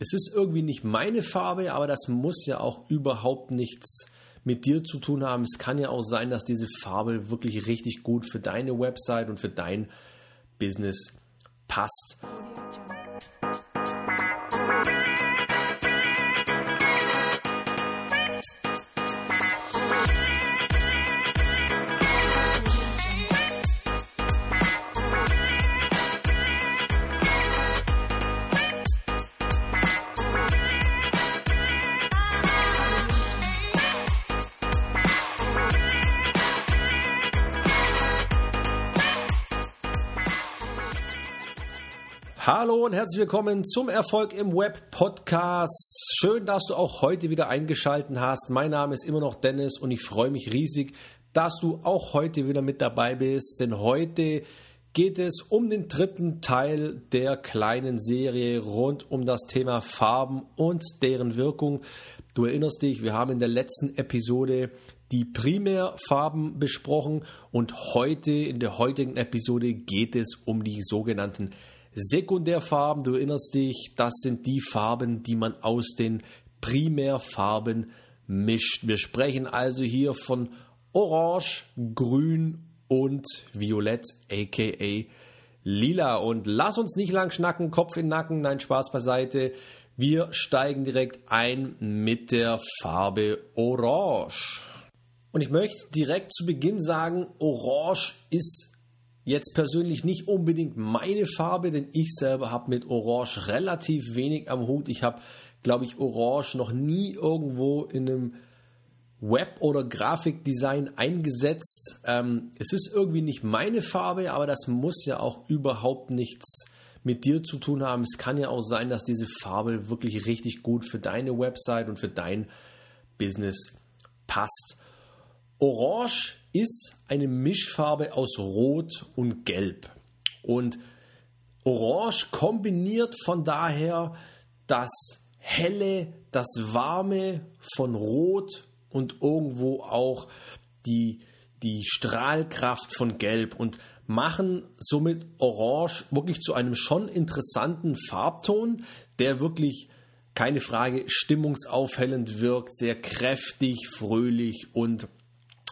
es ist irgendwie nicht meine Farbe, aber das muss ja auch überhaupt nichts mit dir zu tun haben. Es kann ja auch sein, dass diese Farbe wirklich richtig gut für deine Website und für dein Business passt. Hallo und herzlich willkommen zum Erfolg im Web Podcast. Schön, dass du auch heute wieder eingeschaltet hast. Mein Name ist immer noch Dennis und ich freue mich riesig, dass du auch heute wieder mit dabei bist, denn heute geht es um den dritten Teil der kleinen Serie rund um das Thema Farben und deren Wirkung. Du erinnerst dich, wir haben in der letzten Episode die Primärfarben besprochen und heute in der heutigen Episode geht es um die sogenannten Sekundärfarben, du erinnerst dich, das sind die Farben, die man aus den Primärfarben mischt. Wir sprechen also hier von Orange, Grün und Violett, aka Lila. Und lass uns nicht lang schnacken, Kopf in Nacken, nein, Spaß beiseite. Wir steigen direkt ein mit der Farbe Orange. Und ich möchte direkt zu Beginn sagen, Orange ist Jetzt persönlich nicht unbedingt meine Farbe, denn ich selber habe mit Orange relativ wenig am Hut. Ich habe, glaube ich, Orange noch nie irgendwo in einem Web- oder Grafikdesign eingesetzt. Ähm, es ist irgendwie nicht meine Farbe, aber das muss ja auch überhaupt nichts mit dir zu tun haben. Es kann ja auch sein, dass diese Farbe wirklich richtig gut für deine Website und für dein Business passt. Orange ist eine Mischfarbe aus Rot und Gelb. Und Orange kombiniert von daher das Helle, das Warme von Rot und irgendwo auch die, die Strahlkraft von Gelb und machen somit Orange wirklich zu einem schon interessanten Farbton, der wirklich keine Frage stimmungsaufhellend wirkt, sehr kräftig, fröhlich und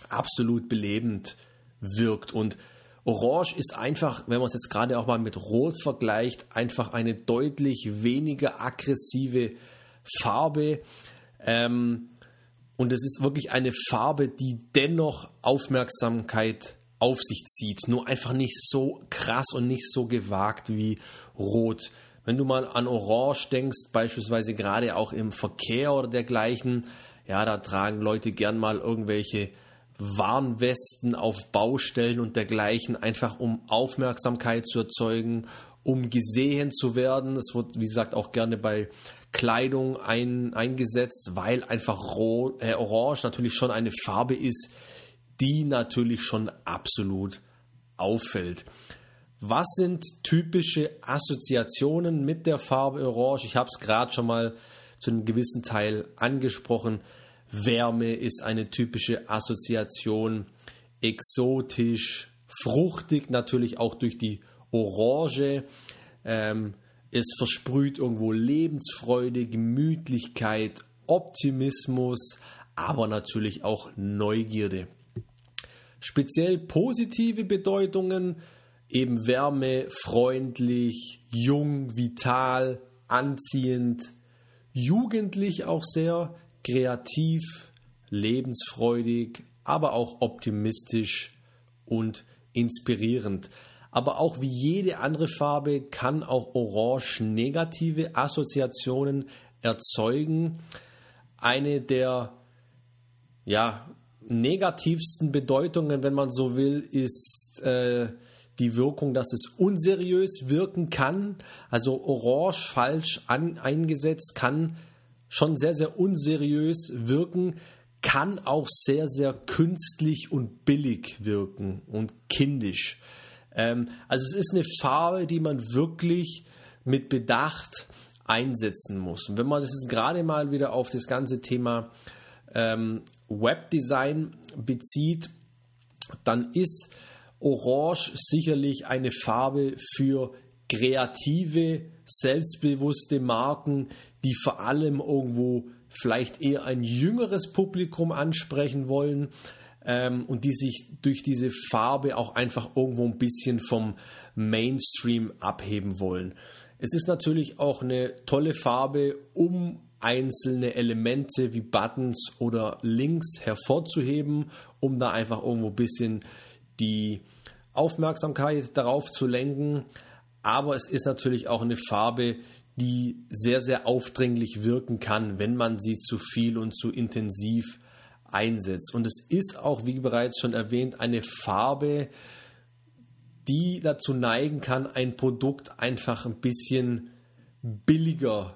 absolut belebend wirkt. Und Orange ist einfach, wenn man es jetzt gerade auch mal mit Rot vergleicht, einfach eine deutlich weniger aggressive Farbe. Ähm, und es ist wirklich eine Farbe, die dennoch Aufmerksamkeit auf sich zieht. Nur einfach nicht so krass und nicht so gewagt wie Rot. Wenn du mal an Orange denkst, beispielsweise gerade auch im Verkehr oder dergleichen, ja, da tragen Leute gern mal irgendwelche Warnwesten auf Baustellen und dergleichen, einfach um Aufmerksamkeit zu erzeugen, um gesehen zu werden. Es wird, wie gesagt, auch gerne bei Kleidung ein, eingesetzt, weil einfach Rot, äh, Orange natürlich schon eine Farbe ist, die natürlich schon absolut auffällt. Was sind typische Assoziationen mit der Farbe Orange? Ich habe es gerade schon mal zu einem gewissen Teil angesprochen. Wärme ist eine typische Assoziation. Exotisch, fruchtig natürlich auch durch die Orange. Ähm, es versprüht irgendwo Lebensfreude, Gemütlichkeit, Optimismus, aber natürlich auch Neugierde. Speziell positive Bedeutungen, eben Wärme, freundlich, jung, vital, anziehend, jugendlich auch sehr, kreativ, lebensfreudig, aber auch optimistisch und inspirierend. Aber auch wie jede andere Farbe kann auch Orange negative Assoziationen erzeugen. Eine der ja, negativsten Bedeutungen, wenn man so will, ist äh, die Wirkung, dass es unseriös wirken kann. Also Orange falsch an, eingesetzt kann schon sehr, sehr unseriös wirken, kann auch sehr, sehr künstlich und billig wirken und kindisch. Ähm, also es ist eine Farbe, die man wirklich mit Bedacht einsetzen muss. Und wenn man das jetzt gerade mal wieder auf das ganze Thema ähm, Webdesign bezieht, dann ist Orange sicherlich eine Farbe für kreative, selbstbewusste Marken, die vor allem irgendwo vielleicht eher ein jüngeres Publikum ansprechen wollen ähm, und die sich durch diese Farbe auch einfach irgendwo ein bisschen vom Mainstream abheben wollen. Es ist natürlich auch eine tolle Farbe, um einzelne Elemente wie Buttons oder Links hervorzuheben, um da einfach irgendwo ein bisschen die Aufmerksamkeit darauf zu lenken. Aber es ist natürlich auch eine Farbe, die sehr, sehr aufdringlich wirken kann, wenn man sie zu viel und zu intensiv einsetzt. Und es ist auch, wie bereits schon erwähnt, eine Farbe, die dazu neigen kann, ein Produkt einfach ein bisschen billiger,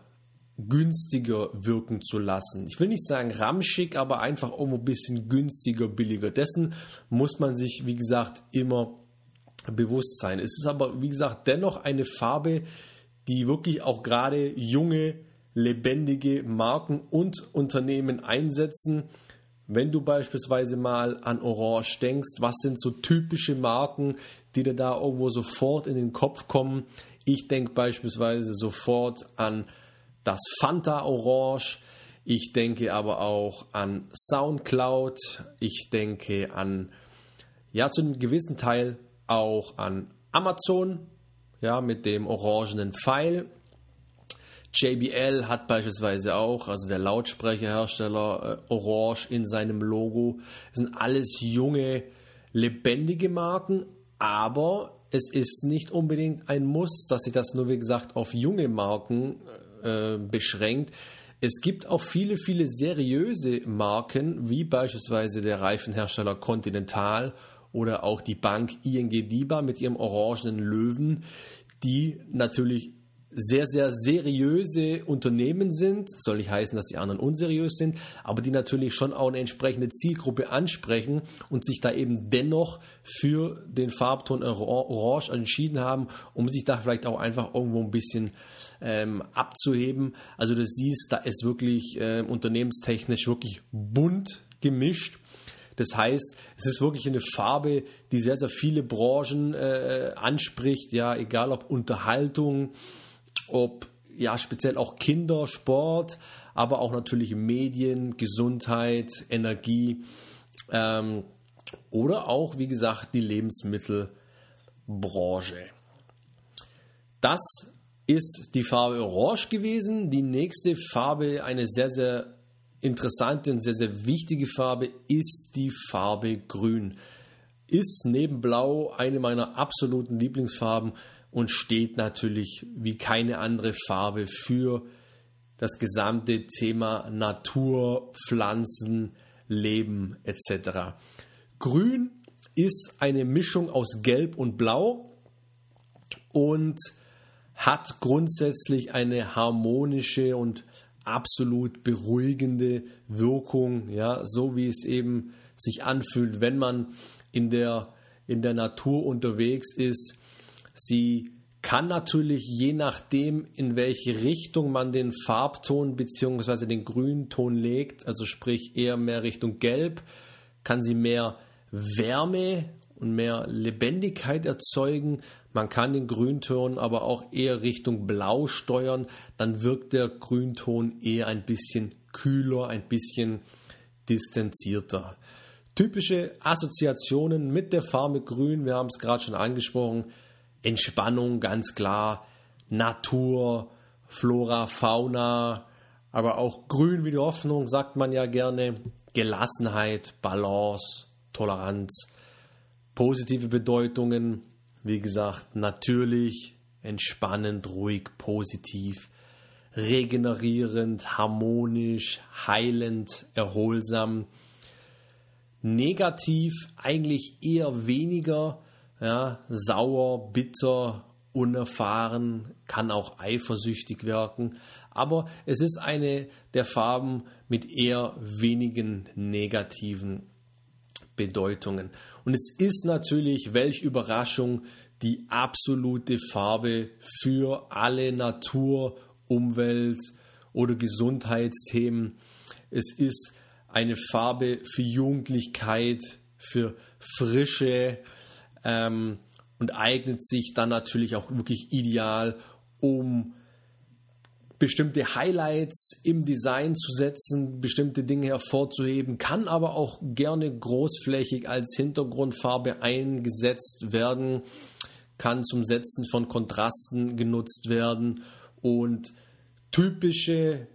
günstiger wirken zu lassen. Ich will nicht sagen ramschig, aber einfach irgendwo ein bisschen günstiger, billiger. Dessen muss man sich, wie gesagt, immer bewusst sein. Es ist aber, wie gesagt, dennoch eine Farbe, die wirklich auch gerade junge, lebendige Marken und Unternehmen einsetzen. Wenn du beispielsweise mal an Orange denkst, was sind so typische Marken, die dir da irgendwo sofort in den Kopf kommen? Ich denke beispielsweise sofort an das Fanta Orange. Ich denke aber auch an Soundcloud. Ich denke an, ja, zu einem gewissen Teil auch an Amazon, ja, mit dem orangenen Pfeil. JBL hat beispielsweise auch, also der Lautsprecherhersteller, äh, Orange in seinem Logo. Das sind alles junge, lebendige Marken, aber es ist nicht unbedingt ein Muss, dass sich das nur, wie gesagt, auf junge Marken äh, beschränkt. Es gibt auch viele, viele seriöse Marken, wie beispielsweise der Reifenhersteller Continental oder auch die Bank ING DIBA mit ihrem orangenen Löwen, die natürlich sehr, sehr seriöse Unternehmen sind. Soll nicht heißen, dass die anderen unseriös sind, aber die natürlich schon auch eine entsprechende Zielgruppe ansprechen und sich da eben dennoch für den Farbton Orange entschieden haben, um sich da vielleicht auch einfach irgendwo ein bisschen ähm, abzuheben. Also du siehst, da ist wirklich äh, unternehmenstechnisch wirklich bunt gemischt. Das heißt, es ist wirklich eine Farbe, die sehr, sehr viele Branchen äh, anspricht, ja, egal ob Unterhaltung, ob ja speziell auch Kinder, Sport, aber auch natürlich Medien, Gesundheit, Energie ähm, oder auch, wie gesagt, die Lebensmittelbranche. Das ist die Farbe Orange gewesen. Die nächste Farbe, eine sehr, sehr interessante und sehr, sehr wichtige Farbe ist die Farbe Grün. Ist neben Blau eine meiner absoluten Lieblingsfarben und steht natürlich wie keine andere Farbe für das gesamte Thema Natur, Pflanzen, Leben etc. Grün ist eine Mischung aus Gelb und Blau und hat grundsätzlich eine harmonische und absolut beruhigende Wirkung, ja, so wie es eben sich anfühlt, wenn man in der, in der Natur unterwegs ist. Sie kann natürlich je nachdem, in welche Richtung man den Farbton bzw. den Grünton legt, also sprich eher mehr Richtung Gelb, kann sie mehr Wärme und mehr Lebendigkeit erzeugen. Man kann den Grünton aber auch eher Richtung Blau steuern. Dann wirkt der Grünton eher ein bisschen kühler, ein bisschen distanzierter. Typische Assoziationen mit der Farbe Grün, wir haben es gerade schon angesprochen. Entspannung, ganz klar. Natur, Flora, Fauna, aber auch Grün wie die Hoffnung, sagt man ja gerne. Gelassenheit, Balance, Toleranz positive Bedeutungen, wie gesagt, natürlich, entspannend, ruhig, positiv, regenerierend, harmonisch, heilend, erholsam. Negativ eigentlich eher weniger, ja, sauer, bitter, unerfahren, kann auch eifersüchtig wirken, aber es ist eine der Farben mit eher wenigen negativen Bedeutungen. Und es ist natürlich, welch Überraschung, die absolute Farbe für alle Natur, Umwelt oder Gesundheitsthemen. Es ist eine Farbe für Jugendlichkeit, für Frische. Ähm, und eignet sich dann natürlich auch wirklich ideal, um bestimmte Highlights im Design zu setzen, bestimmte Dinge hervorzuheben, kann aber auch gerne großflächig als Hintergrundfarbe eingesetzt werden, kann zum Setzen von Kontrasten genutzt werden und typische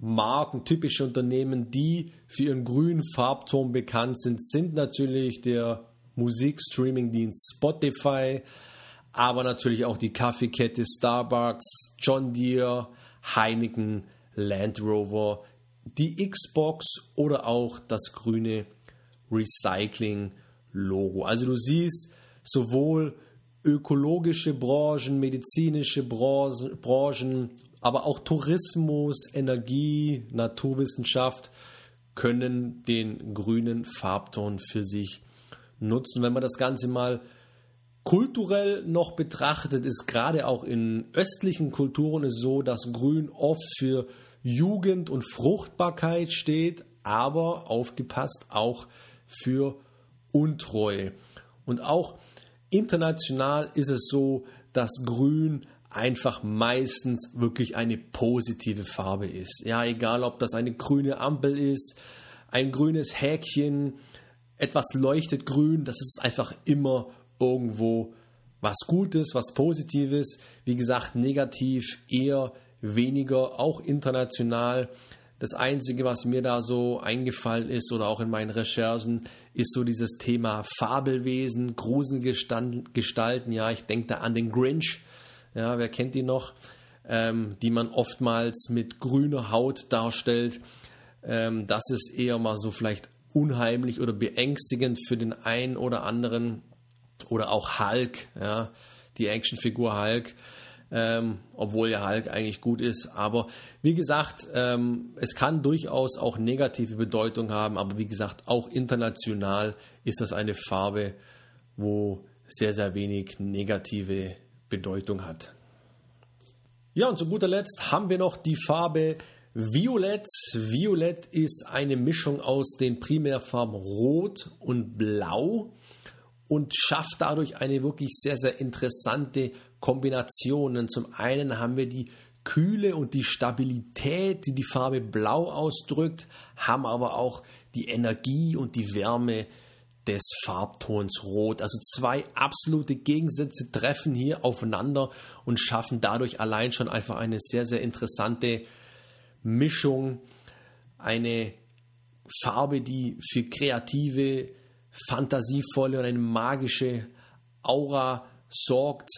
Marken, typische Unternehmen, die für ihren grünen Farbton bekannt sind, sind natürlich der Musikstreaming-Dienst Spotify, aber natürlich auch die Kaffeekette Starbucks, John Deere, Heineken, Land Rover, die Xbox oder auch das grüne Recycling-Logo. Also du siehst sowohl ökologische Branchen, medizinische Branchen, aber auch Tourismus, Energie, Naturwissenschaft können den grünen Farbton für sich nutzen. Wenn man das Ganze mal kulturell noch betrachtet, ist gerade auch in östlichen Kulturen es so, dass Grün oft für Jugend und Fruchtbarkeit steht, aber aufgepasst auch für Untreue. Und auch international ist es so, dass Grün einfach meistens wirklich eine positive Farbe ist. Ja, egal ob das eine grüne Ampel ist, ein grünes Häkchen, etwas leuchtet grün, das ist einfach immer irgendwo was Gutes, was Positives. Wie gesagt, negativ eher weniger, auch international. Das Einzige, was mir da so eingefallen ist oder auch in meinen Recherchen, ist so dieses Thema Fabelwesen, Gruselgestalten. Ja, ich denke da an den Grinch. Ja, wer kennt die noch? Ähm, die man oftmals mit grüner Haut darstellt. Ähm, das ist eher mal so vielleicht unheimlich oder beängstigend für den einen oder anderen oder auch Hulk, ja, die Actionfigur Hulk, ähm, obwohl ja Hulk eigentlich gut ist. Aber wie gesagt, ähm, es kann durchaus auch negative Bedeutung haben, aber wie gesagt, auch international ist das eine Farbe, wo sehr, sehr wenig negative Bedeutung hat. Ja, und zu guter Letzt haben wir noch die Farbe Violett. Violett ist eine Mischung aus den Primärfarben Rot und Blau und schafft dadurch eine wirklich sehr, sehr interessante Kombination. Und zum einen haben wir die Kühle und die Stabilität, die die Farbe Blau ausdrückt, haben aber auch die Energie und die Wärme des Farbtons Rot. Also zwei absolute Gegensätze treffen hier aufeinander und schaffen dadurch allein schon einfach eine sehr, sehr interessante Mischung, eine Farbe, die für kreative, fantasievolle und eine magische Aura sorgt.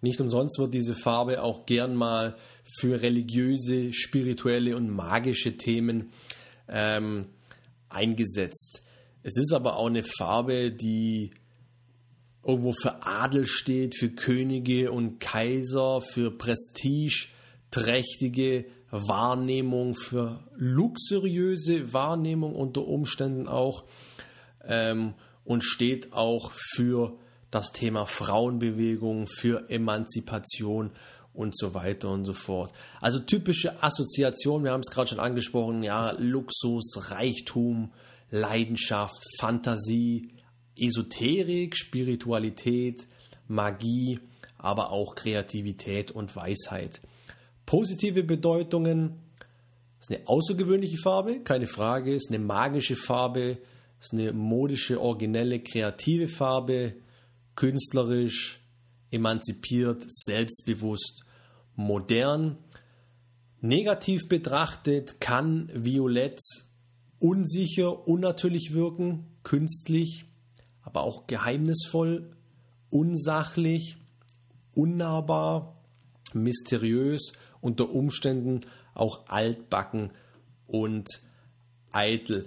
Nicht umsonst wird diese Farbe auch gern mal für religiöse, spirituelle und magische Themen ähm, eingesetzt. Es ist aber auch eine Farbe, die irgendwo für Adel steht, für Könige und Kaiser, für prestigeträchtige Wahrnehmung, für luxuriöse Wahrnehmung unter Umständen auch ähm, und steht auch für das Thema Frauenbewegung, für Emanzipation und so weiter und so fort. Also typische Assoziation, wir haben es gerade schon angesprochen, ja, Luxus, Reichtum, Leidenschaft, Fantasie, Esoterik, Spiritualität, Magie, aber auch Kreativität und Weisheit. Positive Bedeutungen ist eine außergewöhnliche Farbe, keine Frage, ist eine magische Farbe, ist eine modische, originelle, kreative Farbe, künstlerisch, emanzipiert, selbstbewusst, modern. Negativ betrachtet kann Violett unsicher, unnatürlich wirken, künstlich, aber auch geheimnisvoll, unsachlich, unnahbar, mysteriös unter Umständen auch altbacken und eitel.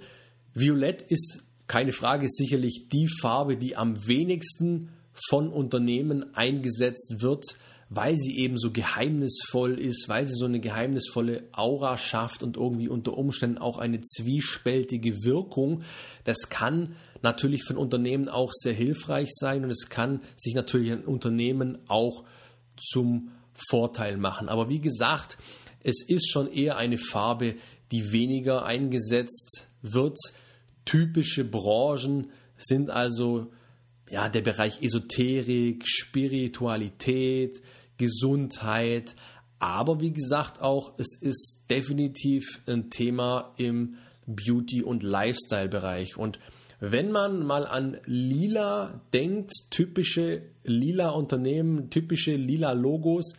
Violett ist keine Frage sicherlich die Farbe, die am wenigsten von Unternehmen eingesetzt wird, weil sie eben so geheimnisvoll ist, weil sie so eine geheimnisvolle Aura schafft und irgendwie unter Umständen auch eine zwiespältige Wirkung. Das kann natürlich für Unternehmen auch sehr hilfreich sein und es kann sich natürlich ein Unternehmen auch zum Vorteil machen. Aber wie gesagt, es ist schon eher eine Farbe, die weniger eingesetzt wird. Typische Branchen sind also ja, der Bereich Esoterik, Spiritualität, Gesundheit, aber wie gesagt auch, es ist definitiv ein Thema im Beauty- und Lifestyle-Bereich. Und wenn man mal an lila denkt, typische lila Unternehmen, typische lila Logos,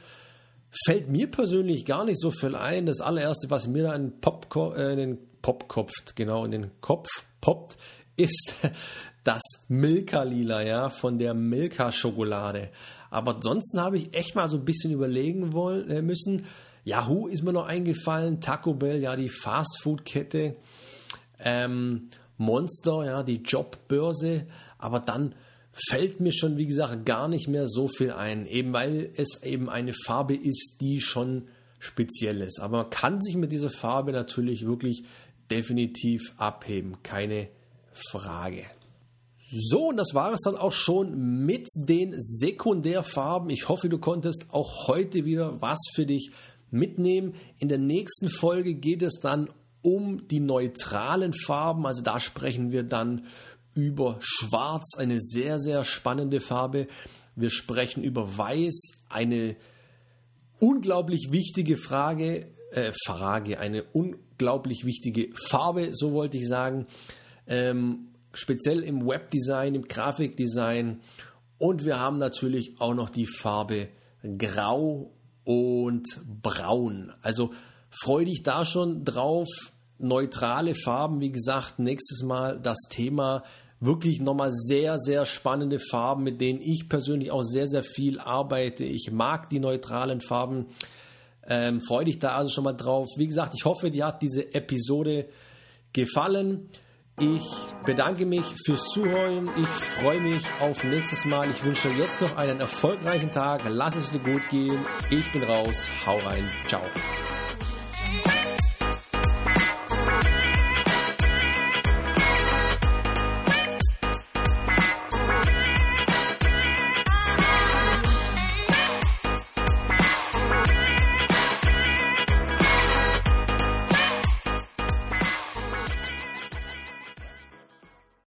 fällt mir persönlich gar nicht so viel ein. Das allererste, was mir da in, Popko äh, in den Popkopf, genau in den Kopf poppt, ist das Milka-Lila, ja, von der Milka-Schokolade. Aber ansonsten habe ich echt mal so ein bisschen überlegen wollen, äh, müssen. Yahoo ist mir noch eingefallen, Taco Bell, ja, die Fast-Food-Kette, ähm, Monster, ja, die Jobbörse, aber dann fällt mir schon, wie gesagt, gar nicht mehr so viel ein, eben weil es eben eine Farbe ist, die schon speziell ist. Aber man kann sich mit dieser Farbe natürlich wirklich definitiv abheben, keine Frage. So, und das war es dann auch schon mit den Sekundärfarben. Ich hoffe, du konntest auch heute wieder was für dich mitnehmen. In der nächsten Folge geht es dann um die neutralen Farben. Also da sprechen wir dann über Schwarz, eine sehr, sehr spannende Farbe. Wir sprechen über Weiß, eine unglaublich wichtige Frage, äh, Frage, eine unglaublich wichtige Farbe, so wollte ich sagen. Ähm, speziell im Webdesign, im Grafikdesign. Und wir haben natürlich auch noch die Farbe Grau und Braun. Also freu dich da schon drauf. Neutrale Farben, wie gesagt, nächstes Mal das Thema. Wirklich nochmal sehr, sehr spannende Farben, mit denen ich persönlich auch sehr, sehr viel arbeite. Ich mag die neutralen Farben. Ähm, freu dich da also schon mal drauf. Wie gesagt, ich hoffe, dir hat diese Episode gefallen. Ich bedanke mich fürs Zuhören. Ich freue mich auf nächstes Mal. Ich wünsche jetzt noch einen erfolgreichen Tag. Lass es dir gut gehen. Ich bin raus. Hau rein. Ciao.